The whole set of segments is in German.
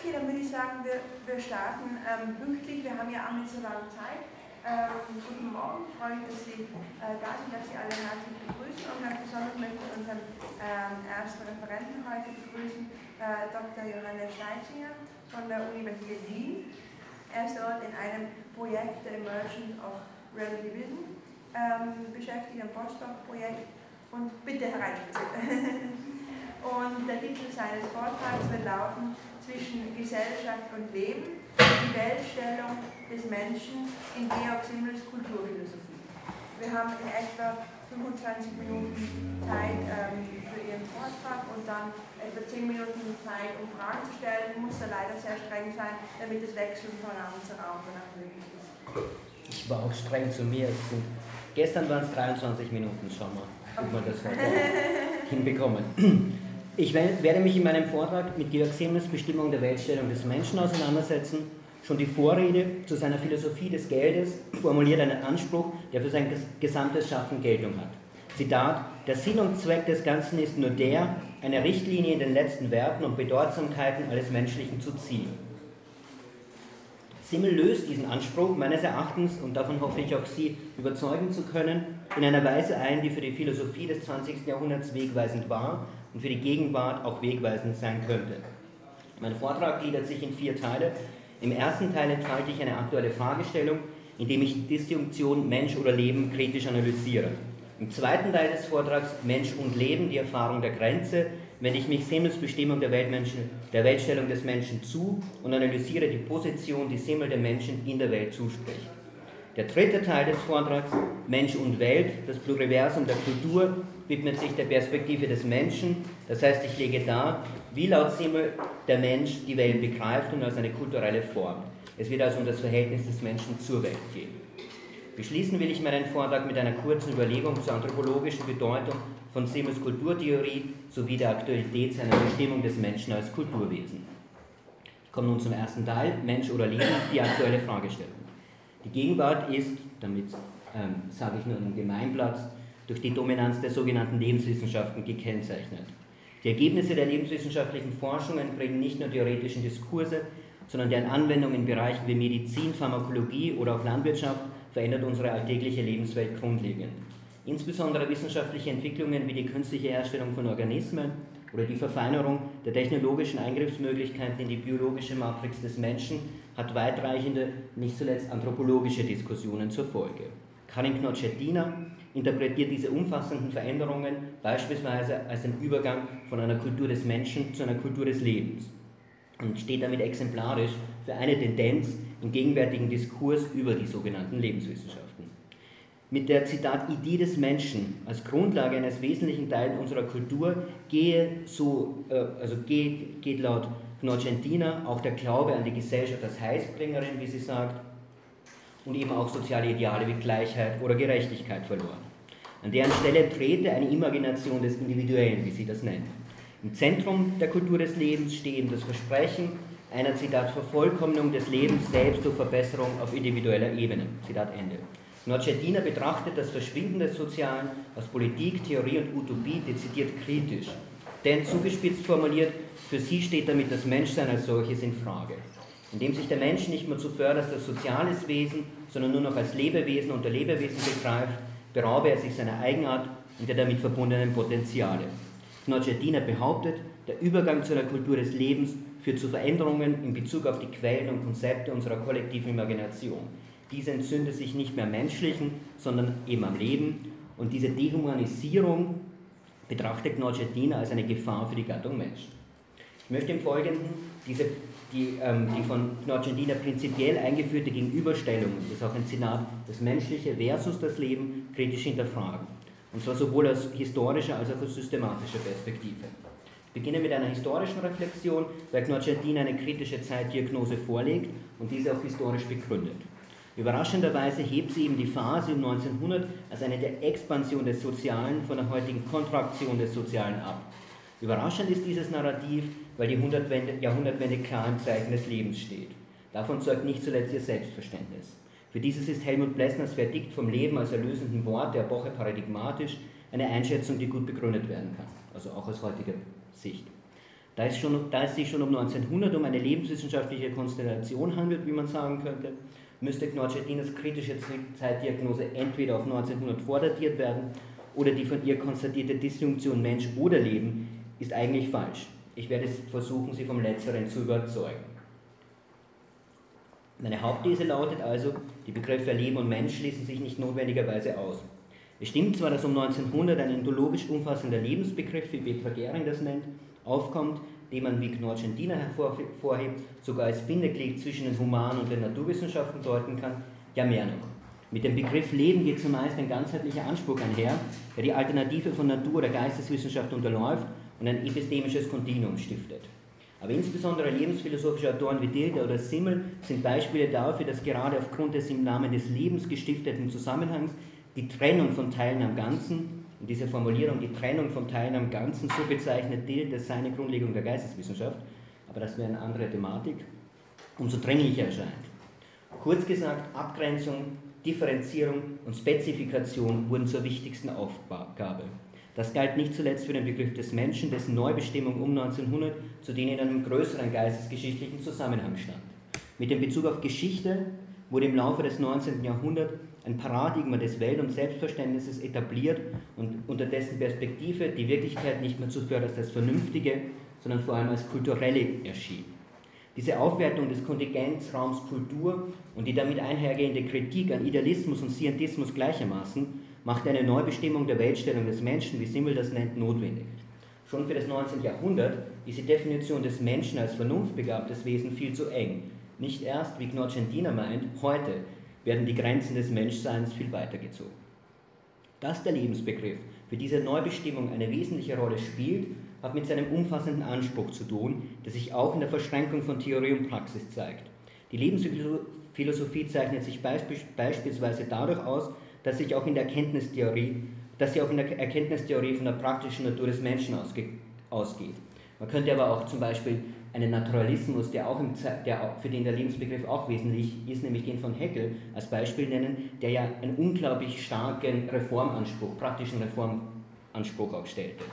Okay, dann würde ich sagen, wir, wir starten ähm, pünktlich. Wir haben ja auch nicht so lange Zeit. Ähm, guten Morgen, ich freue mich, dass Sie äh, da sind, dass Sie alle herzlich begrüßen und ganz besonders möchte ich unseren ähm, ersten Referenten heute begrüßen, äh, Dr. Johannes Steichinger von der Universität Wien. Er ist dort in einem Projekt der Immersion of Real Division ähm, beschäftigt, ein Postdoc-Projekt und bitte hereinspazieren. und der Titel seines Vortrags wird lauten Zwischen Gesellschaft und Leben, die Weltstellung des Menschen in Georg Simmels Kulturphilosophie. Wir haben in etwa 25 Minuten Zeit ähm, für Ihren Vortrag und dann etwa 10 Minuten Zeit, um Fragen zu stellen. Muss da leider sehr streng sein, damit das Wechseln von Raum zu Raum danach möglich ist. Ich war auch streng zu mir. Gestern waren es 23 Minuten, schau mal, ob wir das heute hinbekommen. Ich werde mich in meinem Vortrag mit Georg Simmels Bestimmung der Weltstellung des Menschen auseinandersetzen. Schon die Vorrede zu seiner Philosophie des Geldes formuliert einen Anspruch, der für sein gesamtes Schaffen Geltung hat. Zitat, der Sinn und Zweck des Ganzen ist nur der, eine Richtlinie in den letzten Werten und Bedeutsamkeiten alles Menschlichen zu ziehen. Simmel löst diesen Anspruch meines Erachtens, und davon hoffe ich auch Sie überzeugen zu können, in einer Weise ein, die für die Philosophie des 20. Jahrhunderts wegweisend war und für die Gegenwart auch wegweisend sein könnte. Mein Vortrag gliedert sich in vier Teile. Im ersten Teil entfalte ich eine aktuelle Fragestellung, indem ich die Disjunktion Mensch oder Leben kritisch analysiere. Im zweiten Teil des Vortrags Mensch und Leben, die Erfahrung der Grenze, wende ich mich Simmels Bestimmung der, der Weltstellung des Menschen zu und analysiere die Position, die Simmel dem Menschen in der Welt zuspricht. Der dritte Teil des Vortrags, Mensch und Welt, das Pluriversum der Kultur, widmet sich der Perspektive des Menschen. Das heißt, ich lege dar, wie laut Simmel der Mensch die Welt begreift und als eine kulturelle Form. Es wird also um das Verhältnis des Menschen zur Welt gehen. Beschließen will ich meinen Vortrag mit einer kurzen Überlegung zur anthropologischen Bedeutung von Simmels Kulturtheorie sowie der Aktualität seiner Bestimmung des Menschen als Kulturwesen. Ich komme nun zum ersten Teil, Mensch oder Leben, die aktuelle Fragestellung. Die Gegenwart ist, damit ähm, sage ich nur einen Gemeinplatz, durch die Dominanz der sogenannten Lebenswissenschaften gekennzeichnet. Die Ergebnisse der lebenswissenschaftlichen Forschungen bringen nicht nur theoretischen Diskurse, sondern deren Anwendung in Bereichen wie Medizin, Pharmakologie oder auch Landwirtschaft verändert unsere alltägliche Lebenswelt grundlegend. Insbesondere wissenschaftliche Entwicklungen wie die künstliche Herstellung von Organismen oder die Verfeinerung der technologischen Eingriffsmöglichkeiten in die biologische Matrix des Menschen hat weitreichende, nicht zuletzt anthropologische Diskussionen zur Folge. Karin Knochettina interpretiert diese umfassenden Veränderungen beispielsweise als den Übergang von einer Kultur des Menschen zu einer Kultur des Lebens und steht damit exemplarisch für eine Tendenz im gegenwärtigen Diskurs über die sogenannten Lebenswissenschaften. Mit der Zitat Idee des Menschen als Grundlage eines wesentlichen Teils unserer Kultur gehe so, äh, also geht, geht laut Knocentina auch der Glaube an die Gesellschaft als Heilsbringerin, wie sie sagt, und eben auch soziale Ideale wie Gleichheit oder Gerechtigkeit verloren. An deren Stelle trete eine Imagination des Individuellen, wie sie das nennt. Im Zentrum der Kultur des Lebens steht das Versprechen einer, Zitat, Vervollkommnung des Lebens selbst durch Verbesserung auf individueller Ebene. Zitat Ende. Nordschedina betrachtet das Verschwinden des Sozialen aus Politik, Theorie und Utopie dezidiert kritisch. Denn zugespitzt formuliert, für sie steht damit das Menschsein als solches in Frage indem sich der Mensch nicht mehr zuvörderst als soziales Wesen, sondern nur noch als Lebewesen unter Lebewesen begreift, beraube er sich seiner Eigenart und der damit verbundenen Potenziale. Knochettina behauptet, der Übergang zu einer Kultur des Lebens führt zu Veränderungen in Bezug auf die Quellen und Konzepte unserer kollektiven Imagination. Diese entzündet sich nicht mehr am Menschlichen, sondern eben am Leben. Und diese Dehumanisierung betrachtet Knochettina als eine Gefahr für die Gattung Mensch. Ich möchte im Folgenden diese die, ähm, die von Argentina prinzipiell eingeführte Gegenüberstellung, das ist auch ein Senat, das Menschliche versus das Leben kritisch hinterfragen. Und zwar sowohl aus historischer als auch aus systematischer Perspektive. Ich beginne mit einer historischen Reflexion, weil Argentina eine kritische Zeitdiagnose vorlegt und diese auch historisch begründet. Überraschenderweise hebt sie eben die Phase um 1900 als eine der Expansion des Sozialen von der heutigen Kontraktion des Sozialen ab. Überraschend ist dieses Narrativ, weil die Jahrhundertwende klar im Zeichen des Lebens steht. Davon zeugt nicht zuletzt ihr Selbstverständnis. Für dieses ist Helmut Plessners Verdikt vom Leben als erlösenden Wort der Epoche paradigmatisch, eine Einschätzung, die gut begründet werden kann, also auch aus heutiger Sicht. Da es, schon, da es sich schon um 1900 um eine lebenswissenschaftliche Konstellation handelt, wie man sagen könnte, müsste Knorr-Cettinas kritische Zeitdiagnose entweder auf 1900 vordatiert werden oder die von ihr konstatierte Disjunktion Mensch oder Leben ist eigentlich falsch. Ich werde versuchen, Sie vom Letzteren zu überzeugen. Meine Hauptthese lautet also, die Begriffe Leben und Mensch schließen sich nicht notwendigerweise aus. Es stimmt zwar, dass um 1900 ein endologisch umfassender Lebensbegriff, wie Petra Gering das nennt, aufkommt, den man wie Knorr-Gentina hervorhebt, sogar als Bindeglied zwischen den Human- und den Naturwissenschaften deuten kann, ja mehr noch. Mit dem Begriff Leben geht zumeist ein ganzheitlicher Anspruch einher, der die Alternative von Natur- oder Geisteswissenschaft unterläuft und ein epistemisches Kontinuum stiftet. Aber insbesondere lebensphilosophische Autoren wie Dilder oder Simmel sind Beispiele dafür, dass gerade aufgrund des im Namen des Lebens gestifteten Zusammenhangs die Trennung von Teilen am Ganzen, und diese Formulierung, die Trennung von Teilen am Ganzen, so bezeichnet Dilder seine Grundlegung der Geisteswissenschaft, aber das wäre eine andere Thematik, umso dringlicher erscheint. Kurz gesagt, Abgrenzung, Differenzierung und Spezifikation wurden zur wichtigsten Aufgabe. Das galt nicht zuletzt für den Begriff des Menschen, dessen Neubestimmung um 1900 zu denen in einem größeren geistesgeschichtlichen Zusammenhang stand. Mit dem Bezug auf Geschichte wurde im Laufe des 19. Jahrhunderts ein Paradigma des Welt- und Selbstverständnisses etabliert und unter dessen Perspektive die Wirklichkeit nicht mehr zuvörderst als vernünftige, sondern vor allem als kulturelle erschien. Diese Aufwertung des Kontingenzraums Kultur und die damit einhergehende Kritik an Idealismus und Scientismus gleichermaßen macht eine Neubestimmung der Weltstellung des Menschen, wie Simmel das nennt, notwendig. Schon für das 19. Jahrhundert ist die Definition des Menschen als vernunftbegabtes Wesen viel zu eng. Nicht erst, wie Gnoccentina meint, heute werden die Grenzen des Menschseins viel weiter gezogen. Dass der Lebensbegriff für diese Neubestimmung eine wesentliche Rolle spielt, hat mit seinem umfassenden Anspruch zu tun, der sich auch in der Verschränkung von Theorie und Praxis zeigt. Die Lebensphilosophie zeichnet sich beispielsweise dadurch aus, dass sich auch in der Erkenntnistheorie, dass sie auch in der Erkenntnistheorie von der praktischen Natur des Menschen ausgeht. Man könnte aber auch zum Beispiel einen Naturalismus, der auch im, der, für den der Lebensbegriff auch wesentlich ist, nämlich den von Heckel als Beispiel nennen, der ja einen unglaublich starken Reformanspruch, praktischen Reformanspruch auch stellte.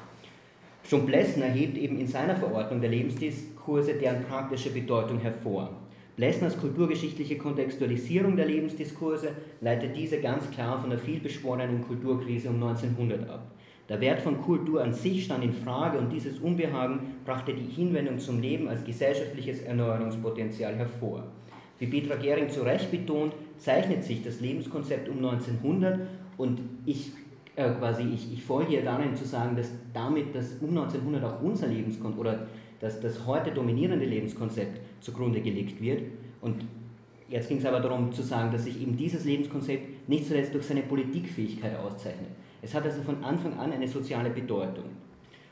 Schon Blessner hebt eben in seiner Verordnung der Lebensdiskurse deren praktische Bedeutung hervor. Blessners kulturgeschichtliche Kontextualisierung der Lebensdiskurse leitet diese ganz klar von der vielbeschworenen Kulturkrise um 1900 ab. Der Wert von Kultur an sich stand in Frage und dieses Unbehagen brachte die Hinwendung zum Leben als gesellschaftliches Erneuerungspotenzial hervor. Wie Petra Gering zu Recht betont, zeichnet sich das Lebenskonzept um 1900 und ich äh, quasi ich, ich folge hier darin zu sagen, dass damit das um 1900 auch unser Lebenskonzept oder dass das heute dominierende Lebenskonzept zugrunde gelegt wird. Und jetzt ging es aber darum zu sagen, dass sich eben dieses Lebenskonzept nicht zuletzt durch seine Politikfähigkeit auszeichnet. Es hat also von Anfang an eine soziale Bedeutung.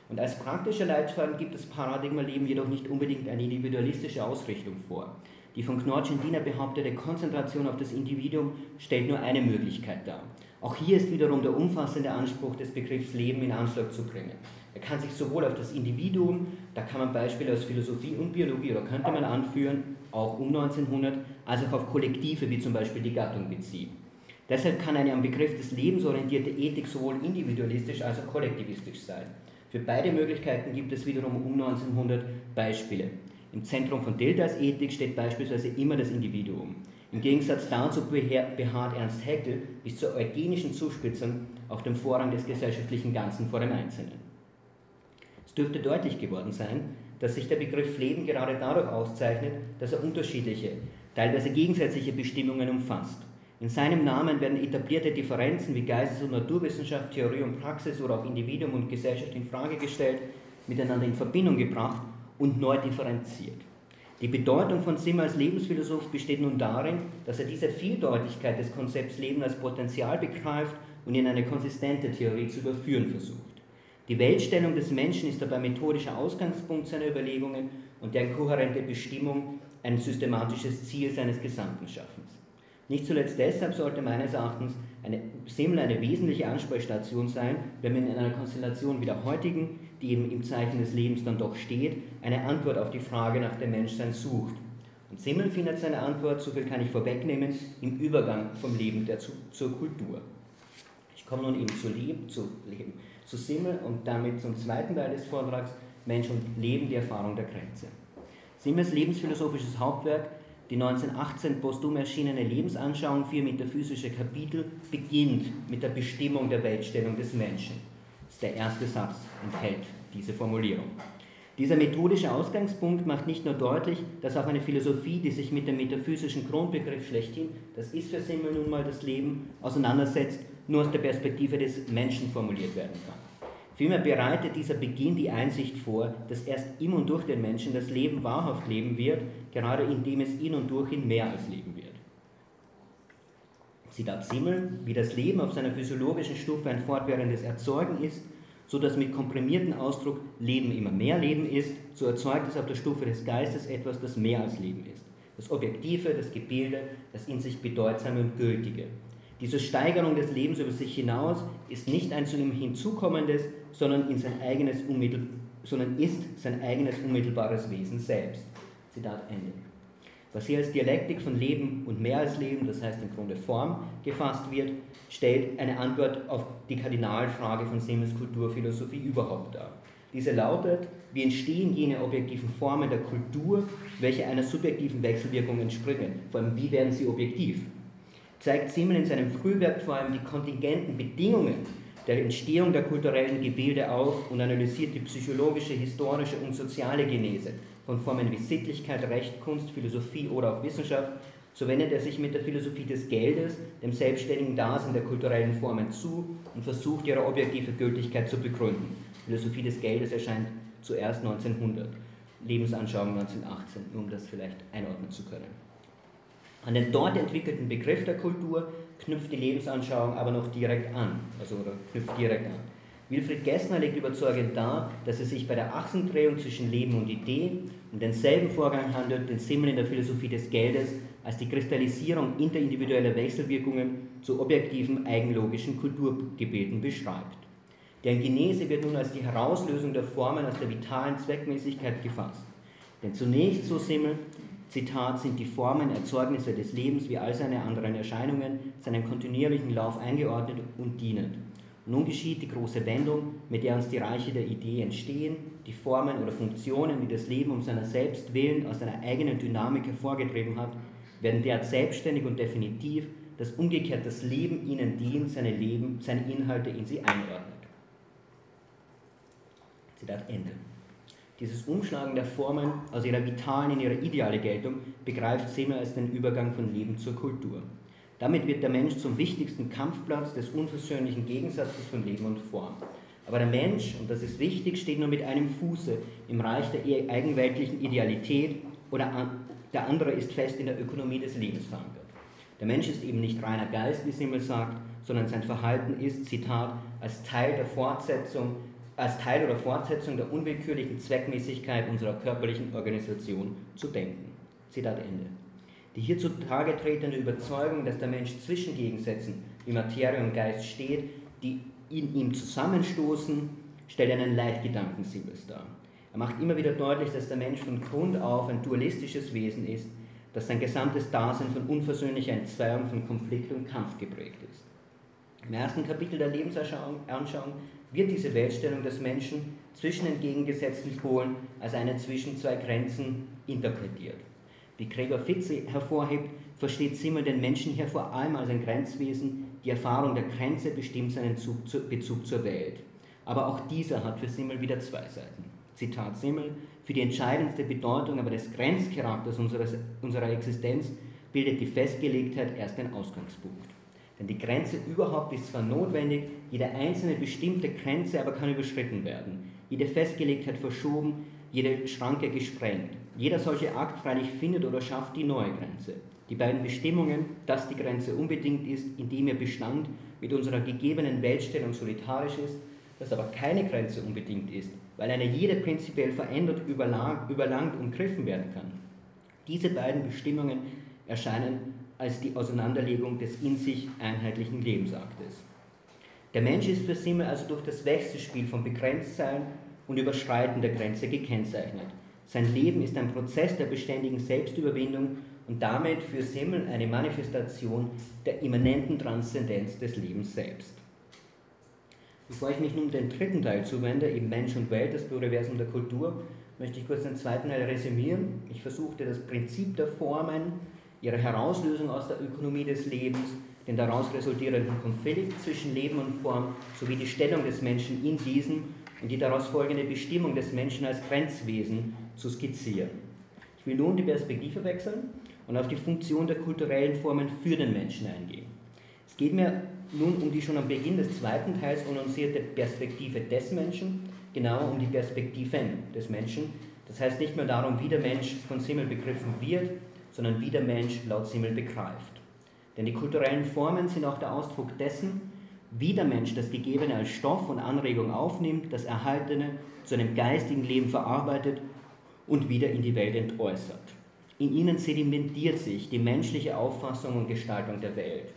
Und als praktischer Leitfaden gibt das Paradigma Leben jedoch nicht unbedingt eine individualistische Ausrichtung vor. Die von Knorr-Cendina behauptete Konzentration auf das Individuum stellt nur eine Möglichkeit dar. Auch hier ist wiederum der umfassende Anspruch des Begriffs Leben in Anschlag zu bringen. Er kann sich sowohl auf das Individuum, da kann man Beispiele aus Philosophie und Biologie oder könnte man anführen, auch um 1900, als auch auf Kollektive wie zum Beispiel die Gattung beziehen. Deshalb kann eine am Begriff des Lebens orientierte Ethik sowohl individualistisch als auch kollektivistisch sein. Für beide Möglichkeiten gibt es wiederum um 1900 Beispiele. Im Zentrum von Deltas Ethik steht beispielsweise immer das Individuum. Im Gegensatz dazu beharrt Ernst Haeckel bis zur eugenischen Zuspitzung auf dem Vorrang des gesellschaftlichen Ganzen vor dem Einzelnen dürfte deutlich geworden sein, dass sich der Begriff Leben gerade dadurch auszeichnet, dass er unterschiedliche, teilweise gegensätzliche Bestimmungen umfasst. In seinem Namen werden etablierte Differenzen wie Geistes- und Naturwissenschaft, Theorie und Praxis oder auch Individuum und Gesellschaft in Frage gestellt, miteinander in Verbindung gebracht und neu differenziert. Die Bedeutung von Simmer als Lebensphilosoph besteht nun darin, dass er diese Vieldeutigkeit des Konzepts Leben als Potenzial begreift und in eine konsistente Theorie zu überführen versucht. Die Weltstellung des Menschen ist dabei methodischer Ausgangspunkt seiner Überlegungen und deren kohärente Bestimmung ein systematisches Ziel seines gesamten Schaffens. Nicht zuletzt deshalb sollte meines Erachtens eine Semmel eine wesentliche Ansprechstation sein, wenn man in einer Konstellation wie der heutigen, die eben im Zeichen des Lebens dann doch steht, eine Antwort auf die Frage nach dem Menschsein sucht. Und Simmel findet seine Antwort, so viel kann ich vorwegnehmen, im Übergang vom Leben der zu, zur Kultur. Ich komme nun eben zu Leben, zu Leben zu Simmel und damit zum zweiten Teil des Vortrags, Mensch und Leben die Erfahrung der Grenze. Simmels lebensphilosophisches Hauptwerk, die 1918 posthum erschienene Lebensanschauung für metaphysische Kapitel, beginnt mit der Bestimmung der Weltstellung des Menschen. Das ist der erste Satz enthält diese Formulierung. Dieser methodische Ausgangspunkt macht nicht nur deutlich, dass auch eine Philosophie, die sich mit dem metaphysischen Grundbegriff schlechthin, das ist für Simmel nun mal das Leben, auseinandersetzt, nur aus der Perspektive des Menschen formuliert werden kann. Vielmehr bereitet dieser Beginn die Einsicht vor, dass erst im und durch den Menschen das Leben wahrhaft leben wird, gerade indem es in und durch ihn mehr als leben wird. Zitat Simmel, wie das Leben auf seiner physiologischen Stufe ein fortwährendes Erzeugen ist, so dass mit komprimierten Ausdruck Leben immer mehr Leben ist, so erzeugt es auf der Stufe des Geistes etwas, das mehr als Leben ist. Das Objektive, das Gebilde, das in sich Bedeutsame und Gültige. Diese Steigerung des Lebens über sich hinaus ist nicht ein zu ihm hinzukommendes, sondern, in sein eigenes sondern ist sein eigenes unmittelbares Wesen selbst. Zitat Ende. Was hier als Dialektik von Leben und mehr als Leben, das heißt im Grunde Form, gefasst wird, stellt eine Antwort auf die Kardinalfrage von Simmels Kulturphilosophie überhaupt dar. Diese lautet, wie entstehen jene objektiven Formen der Kultur, welche einer subjektiven Wechselwirkung entspringen? Vor allem, wie werden sie objektiv? Zeigt Simmel in seinem Frühwerk vor allem die kontingenten Bedingungen der Entstehung der kulturellen Gebilde auf und analysiert die psychologische, historische und soziale Genese von Formen wie Sittlichkeit, Recht, Kunst, Philosophie oder auch Wissenschaft, so wendet er sich mit der Philosophie des Geldes dem selbstständigen Dasein der kulturellen Formen zu und versucht ihre objektive Gültigkeit zu begründen. Philosophie des Geldes erscheint zuerst 1900, Lebensanschauung 1918, um das vielleicht einordnen zu können. An den dort entwickelten Begriff der Kultur knüpft die Lebensanschauung aber noch direkt an, also oder knüpft direkt an. Wilfried Gessner legt überzeugend dar, dass es sich bei der Achsendrehung zwischen Leben und Idee um denselben Vorgang handelt, den Simmel in der Philosophie des Geldes als die Kristallisierung interindividueller Wechselwirkungen zu objektiven eigenlogischen Kulturgebilden beschreibt. Deren Genese wird nun als die Herauslösung der Formen aus der vitalen Zweckmäßigkeit gefasst. Denn zunächst, so Simmel, Zitat, sind die Formen Erzeugnisse des Lebens wie all seine anderen Erscheinungen seinem kontinuierlichen Lauf eingeordnet und dienend. Nun geschieht die große Wendung, mit der uns die Reiche der Idee entstehen, die Formen oder Funktionen, die das Leben um seiner selbst willen aus seiner eigenen Dynamik hervorgetrieben hat, werden derart selbstständig und definitiv, dass umgekehrt das Leben ihnen dient, seine, Leben, seine Inhalte in sie einordnet. Zitat Ende. Dieses Umschlagen der Formen aus ihrer vitalen in ihre ideale Geltung begreift Semer als den Übergang von Leben zur Kultur. Damit wird der Mensch zum wichtigsten Kampfplatz des unversöhnlichen Gegensatzes von Leben und Form. Aber der Mensch, und das ist wichtig, steht nur mit einem Fuße im Reich der eigenweltlichen Idealität oder der andere ist fest in der Ökonomie des Lebens verankert. Der Mensch ist eben nicht reiner Geist, wie Simmel sagt, sondern sein Verhalten ist, Zitat, als Teil der Fortsetzung, als Teil oder Fortsetzung der unwillkürlichen Zweckmäßigkeit unserer körperlichen Organisation zu denken. Zitat Ende. Die hier zutage tretende Überzeugung, dass der Mensch zwischen Gegensätzen wie Materie und Geist steht, die in ihm zusammenstoßen, stellt einen Leitgedanken Simmels dar. Er macht immer wieder deutlich, dass der Mensch von Grund auf ein dualistisches Wesen ist, dass sein gesamtes Dasein von unversöhnlicher Entzweiung, von Konflikt und Kampf geprägt ist. Im ersten Kapitel der Lebensanschauung wird diese Weltstellung des Menschen zwischen entgegengesetzten Polen als eine zwischen zwei Grenzen interpretiert. Wie Gregor Fitze hervorhebt, versteht Simmel den Menschen hier vor allem als ein Grenzwesen. Die Erfahrung der Grenze bestimmt seinen Bezug zur Welt. Aber auch dieser hat für Simmel wieder zwei Seiten. Zitat Simmel, für die entscheidendste Bedeutung aber des Grenzcharakters unseres, unserer Existenz bildet die Festgelegtheit erst den Ausgangspunkt. Denn die Grenze überhaupt ist zwar notwendig, jede einzelne bestimmte Grenze aber kann überschritten werden, jede Festgelegtheit verschoben, jede Schranke gesprengt. Jeder solche Akt freilich findet oder schafft die neue Grenze. Die beiden Bestimmungen, dass die Grenze unbedingt ist, indem ihr Bestand mit unserer gegebenen Weltstellung solitarisch ist, dass aber keine Grenze unbedingt ist, weil eine jede prinzipiell verändert, überlangt und griffen werden kann. Diese beiden Bestimmungen erscheinen als die Auseinanderlegung des in sich einheitlichen Lebensaktes. Der Mensch ist für Simmel also durch das Wechselspiel von Begrenztsein und Überschreiten der Grenze gekennzeichnet. Sein Leben ist ein Prozess der beständigen Selbstüberwindung und damit für Simmel eine Manifestation der immanenten Transzendenz des Lebens selbst. Bevor ich mich nun dem dritten Teil zuwende, eben Mensch und Welt, das Pluriversum der Kultur, möchte ich kurz den zweiten Teil resümieren. Ich versuchte das Prinzip der Formen, ihre Herauslösung aus der Ökonomie des Lebens, den daraus resultierenden Konflikt zwischen Leben und Form sowie die Stellung des Menschen in diesem und die daraus folgende Bestimmung des Menschen als Grenzwesen zu skizzieren. Ich will nun die Perspektive wechseln und auf die Funktion der kulturellen Formen für den Menschen eingehen. Es geht mir nun um die schon am Beginn des zweiten Teils annoncierte Perspektive des Menschen, genauer um die Perspektiven des Menschen. Das heißt nicht mehr darum, wie der Mensch von Simmel begriffen wird, sondern wie der Mensch laut Simmel begreift. Denn die kulturellen Formen sind auch der Ausdruck dessen, wie der Mensch das Gegebene als Stoff und Anregung aufnimmt, das Erhaltene zu einem geistigen Leben verarbeitet und wieder in die Welt entäußert. In ihnen sedimentiert sich die menschliche Auffassung und Gestaltung der Welt.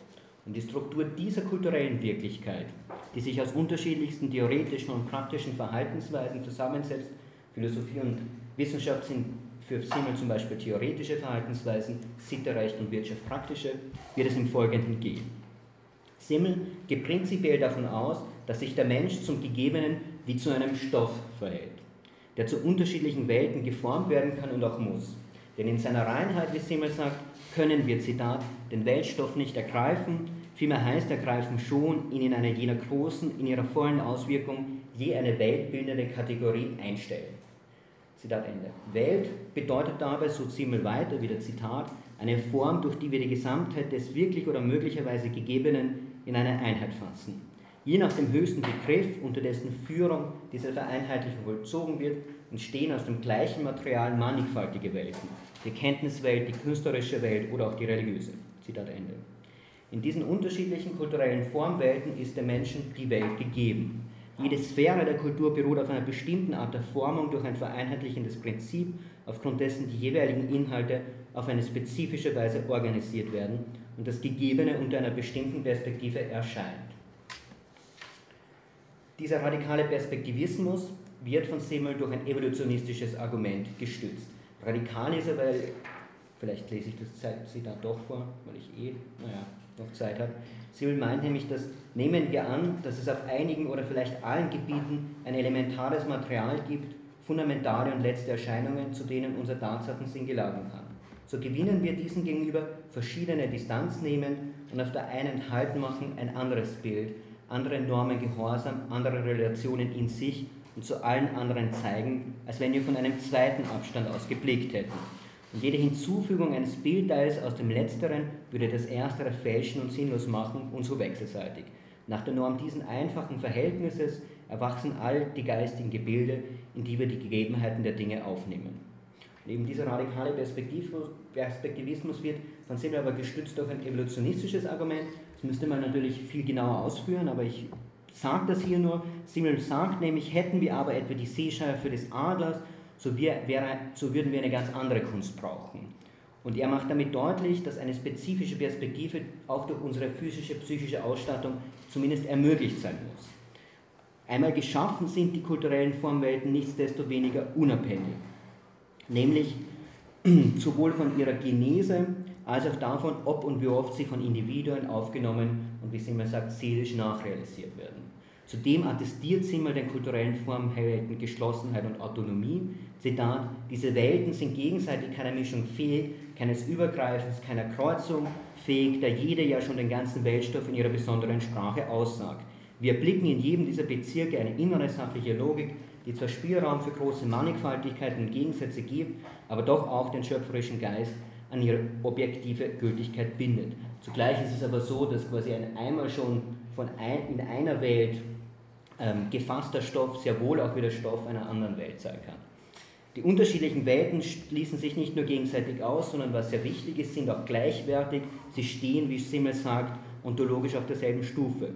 Und die Struktur dieser kulturellen Wirklichkeit, die sich aus unterschiedlichsten theoretischen und praktischen Verhaltensweisen zusammensetzt, Philosophie und Wissenschaft sind für Simmel zum Beispiel theoretische Verhaltensweisen, Sitte, Recht und Wirtschaft praktische, wird es im Folgenden gehen. Simmel geht prinzipiell davon aus, dass sich der Mensch zum Gegebenen wie zu einem Stoff verhält, der zu unterschiedlichen Welten geformt werden kann und auch muss. Denn in seiner Reinheit, wie Simmel sagt, können wir, Zitat, den Weltstoff nicht ergreifen, vielmehr heißt ergreifen schon, ihn in einer jener großen, in ihrer vollen Auswirkung je eine weltbildende Kategorie einstellen. Zitat Ende. Welt bedeutet dabei, so Simmel weiter, wieder Zitat, eine Form, durch die wir die Gesamtheit des wirklich oder möglicherweise Gegebenen in eine Einheit fassen. Je nach dem höchsten Begriff, unter dessen Führung diese Vereinheitlichung vollzogen wird, entstehen aus dem gleichen Material mannigfaltige Welten die Kenntniswelt, die künstlerische Welt oder auch die religiöse. Zitat Ende. In diesen unterschiedlichen kulturellen Formwelten ist dem Menschen die Welt gegeben. Jede Sphäre der Kultur beruht auf einer bestimmten Art der Formung durch ein vereinheitlichendes Prinzip, aufgrund dessen die jeweiligen Inhalte auf eine spezifische Weise organisiert werden und das Gegebene unter einer bestimmten Perspektive erscheint. Dieser radikale Perspektivismus wird von Simmel durch ein evolutionistisches Argument gestützt. Radikal ist er, weil, vielleicht lese ich das Zitat doch vor, weil ich eh, naja, noch Zeit habe. Sibyl meint nämlich, dass nehmen wir an, dass es auf einigen oder vielleicht allen Gebieten ein elementares Material gibt, fundamentale und letzte Erscheinungen, zu denen unser Tatsachensinn gelangen kann. So gewinnen wir diesen gegenüber verschiedene Distanz nehmen und auf der einen Halt machen ein anderes Bild, andere Normen gehorsam, andere Relationen in sich und zu allen anderen zeigen, als wenn wir von einem zweiten Abstand aus geblickt hätten. Und jede Hinzufügung eines Bildteils aus dem Letzteren würde das Erstere fälschen und sinnlos machen und so wechselseitig. Nach der Norm diesen einfachen Verhältnisses erwachsen all die geistigen Gebilde, in die wir die Gegebenheiten der Dinge aufnehmen. Und eben dieser radikale Perspektivismus wird von Simmel aber gestützt durch ein evolutionistisches Argument. Das müsste man natürlich viel genauer ausführen, aber ich sagt das hier nur. Simmel sagt nämlich, hätten wir aber etwa die Seescheife des Adlers, so, wir, wäre, so würden wir eine ganz andere Kunst brauchen. Und er macht damit deutlich, dass eine spezifische Perspektive auch durch unsere physische, psychische Ausstattung zumindest ermöglicht sein muss. Einmal geschaffen sind die kulturellen Formwelten nichtsdestoweniger unabhängig, nämlich sowohl von ihrer Genese als auch davon, ob und wie oft sie von Individuen aufgenommen und wie sie immer sagt, seelisch nachrealisiert werden. Zudem attestiert Zimmer den kulturellen Formwelten Geschlossenheit und Autonomie. Zitat, diese Welten sind gegenseitig keiner Mischung fähig, keines Übergreifens, keiner Kreuzung fähig, da jede ja schon den ganzen Weltstoff in ihrer besonderen Sprache aussagt. Wir blicken in jedem dieser Bezirke eine innere sachliche Logik, die zwar Spielraum für große Mannigfaltigkeiten und Gegensätze gibt, aber doch auch den schöpferischen Geist an ihre objektive Gültigkeit bindet. Zugleich ist es aber so, dass quasi ein einmal schon von ein, in einer Welt ähm, gefasster Stoff sehr wohl auch wieder Stoff einer anderen Welt sein kann. Die unterschiedlichen Welten schließen sich nicht nur gegenseitig aus, sondern was sehr wichtig ist, sind auch gleichwertig. Sie stehen, wie Simmel sagt, ontologisch auf derselben Stufe.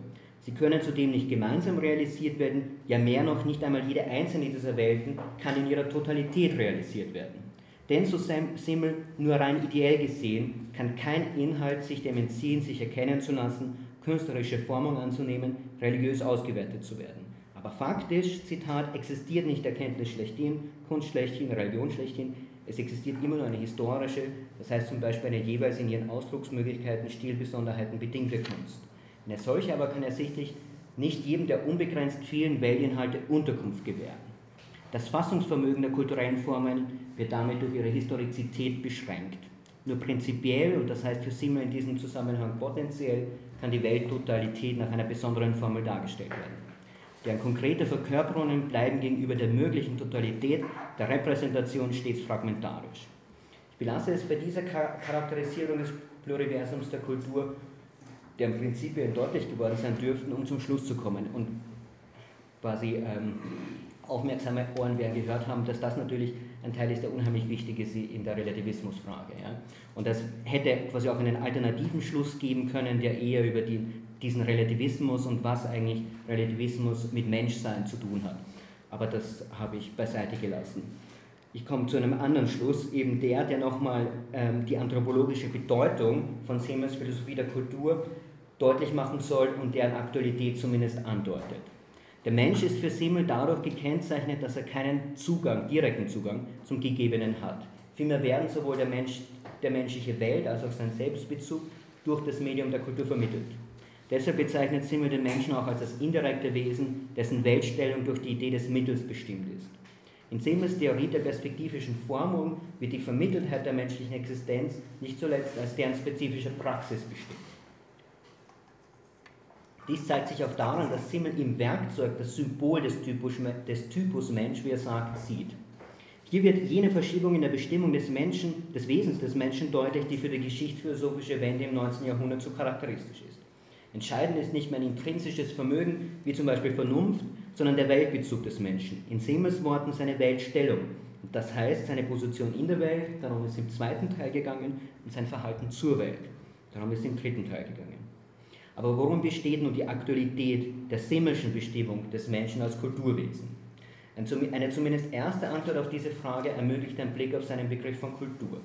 Sie können zudem nicht gemeinsam realisiert werden, ja mehr noch, nicht einmal jede einzelne dieser Welten kann in ihrer Totalität realisiert werden. Denn so Simmel nur rein ideell gesehen, kann kein Inhalt sich dem entziehen, sich erkennen zu lassen, künstlerische Formung anzunehmen, religiös ausgewertet zu werden. Aber faktisch, Zitat, existiert nicht Erkenntnis schlechthin, Kunst schlechthin, Religion schlechthin. Es existiert immer nur eine historische, das heißt zum Beispiel eine jeweils in ihren Ausdrucksmöglichkeiten, Stilbesonderheiten bedingte Kunst. Eine solche aber kann ersichtlich nicht jedem der unbegrenzt vielen Weltinhalte Unterkunft gewähren. Das Fassungsvermögen der kulturellen Formen wird damit durch ihre Historizität beschränkt. Nur prinzipiell, und das heißt für Simmel in diesem Zusammenhang potenziell, kann die Welttotalität nach einer besonderen Formel dargestellt werden. Deren konkrete Verkörperungen bleiben gegenüber der möglichen Totalität der Repräsentation stets fragmentarisch. Ich belasse es bei dieser Charakterisierung des Pluriversums der Kultur, deren Prinzipien deutlich geworden sein dürften, um zum Schluss zu kommen. Und quasi ähm, aufmerksame Ohren werden gehört haben, dass das natürlich ein Teil ist, der unheimlich wichtig ist in der Relativismusfrage. Ja. Und das hätte quasi auch einen alternativen Schluss geben können, der eher über die, diesen Relativismus und was eigentlich Relativismus mit Menschsein zu tun hat. Aber das habe ich beiseite gelassen. Ich komme zu einem anderen Schluss, eben der, der nochmal ähm, die anthropologische Bedeutung von Semers Philosophie der Kultur deutlich machen soll und deren Aktualität zumindest andeutet. Der Mensch ist für Simmel dadurch gekennzeichnet, dass er keinen Zugang, direkten Zugang zum Gegebenen hat. Vielmehr werden sowohl der, Mensch, der menschliche Welt als auch sein Selbstbezug durch das Medium der Kultur vermittelt. Deshalb bezeichnet Simmel den Menschen auch als das indirekte Wesen, dessen Weltstellung durch die Idee des Mittels bestimmt ist. In Simmels Theorie der perspektivischen Formung wird die Vermitteltheit der menschlichen Existenz nicht zuletzt als deren spezifische Praxis bestimmt. Dies zeigt sich auch daran, dass Simmel im Werkzeug das Symbol des Typus, des Typus Mensch, wie er sagt, sieht. Hier wird jene Verschiebung in der Bestimmung des Menschen, des Wesens des Menschen deutlich, die für die geschichtsphilosophische Wende im 19. Jahrhundert so charakteristisch ist. Entscheidend ist nicht mehr ein intrinsisches Vermögen, wie zum Beispiel Vernunft, sondern der Weltbezug des Menschen. In Simmels Worten seine Weltstellung. Und das heißt seine Position in der Welt, darum ist im zweiten Teil gegangen, und sein Verhalten zur Welt. Darum ist im dritten Teil gegangen. Aber worum besteht nun die Aktualität der Simmelschen Bestimmung des Menschen als Kulturwesen? Eine zumindest erste Antwort auf diese Frage ermöglicht ein Blick auf seinen Begriff von Kultur.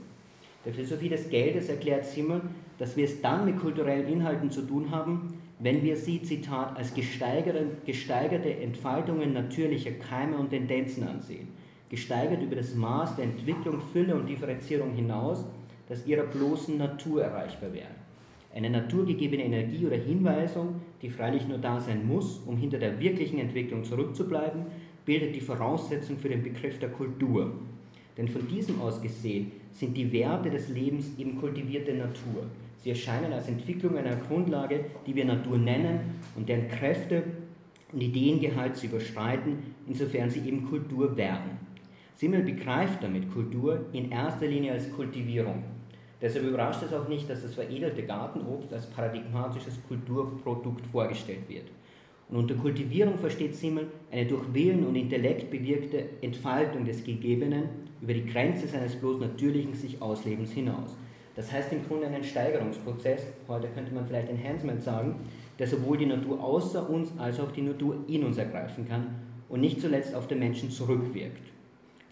Der Philosophie des Geldes erklärt Simmel, dass wir es dann mit kulturellen Inhalten zu tun haben, wenn wir sie, Zitat, als gesteigerte Entfaltungen natürlicher Keime und Tendenzen ansehen, gesteigert über das Maß der Entwicklung, Fülle und Differenzierung hinaus, das ihrer bloßen Natur erreichbar wären. Eine naturgegebene Energie oder Hinweisung, die freilich nur da sein muss, um hinter der wirklichen Entwicklung zurückzubleiben, bildet die Voraussetzung für den Begriff der Kultur. Denn von diesem aus gesehen sind die Werte des Lebens eben kultivierte Natur. Sie erscheinen als Entwicklung einer Grundlage, die wir Natur nennen und deren Kräfte und Ideengehalt zu überschreiten, insofern sie eben Kultur werden. Simmel begreift damit Kultur in erster Linie als Kultivierung. Deshalb überrascht es auch nicht, dass das veredelte Gartenobst als paradigmatisches Kulturprodukt vorgestellt wird. Und unter Kultivierung versteht Simmel eine durch Willen und Intellekt bewirkte Entfaltung des Gegebenen über die Grenze seines bloß natürlichen sich Auslebens hinaus. Das heißt im Grunde einen Steigerungsprozess, heute könnte man vielleicht Enhancement sagen, der sowohl die Natur außer uns als auch die Natur in uns ergreifen kann und nicht zuletzt auf den Menschen zurückwirkt.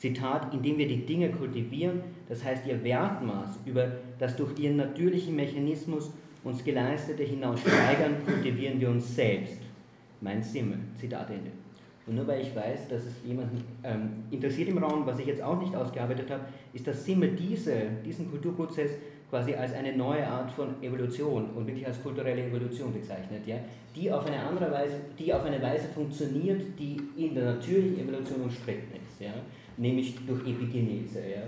Zitat, indem wir die Dinge kultivieren, das heißt ihr Wertmaß über das durch ihren natürlichen Mechanismus uns geleistete hinaus steigern, kultivieren wir uns selbst. Mein Simmel, Zitat Ende. Und nur weil ich weiß, dass es jemanden ähm, interessiert im Raum, was ich jetzt auch nicht ausgearbeitet habe, ist, dass Simmel diese, diesen Kulturprozess quasi als eine neue Art von Evolution und wirklich als kulturelle Evolution bezeichnet, ja, die auf eine andere Weise, die auf eine Weise funktioniert, die in der natürlichen Evolution umstritten ist. Ja nämlich durch Epigenese. Ja.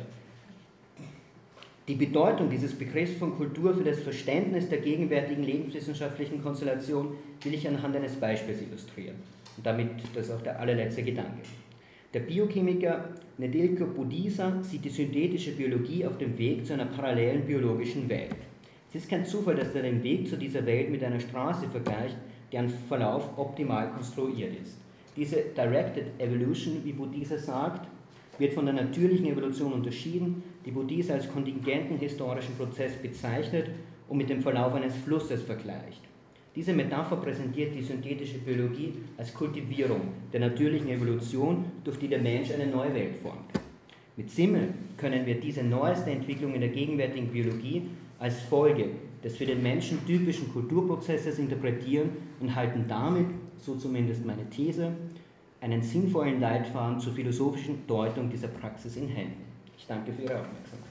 Die Bedeutung dieses Begriffs von Kultur für das Verständnis der gegenwärtigen lebenswissenschaftlichen Konstellation will ich anhand eines Beispiels illustrieren. Und damit, das ist auch der allerletzte Gedanke. Der Biochemiker Nedelko Budisa sieht die synthetische Biologie auf dem Weg zu einer parallelen biologischen Welt. Es ist kein Zufall, dass er den Weg zu dieser Welt mit einer Straße vergleicht, deren Verlauf optimal konstruiert ist. Diese Directed Evolution, wie Budisa sagt, wird von der natürlichen Evolution unterschieden, die Buddhist als kontingenten historischen Prozess bezeichnet und mit dem Verlauf eines Flusses vergleicht. Diese Metapher präsentiert die synthetische Biologie als Kultivierung der natürlichen Evolution, durch die der Mensch eine neue Welt formt. Mit Simmel können wir diese neueste Entwicklung in der gegenwärtigen Biologie als Folge des für den Menschen typischen Kulturprozesses interpretieren und halten damit, so zumindest meine These, einen sinnvollen Leitfaden zur philosophischen Deutung dieser Praxis in Händen. Ich danke für Ihre Aufmerksamkeit.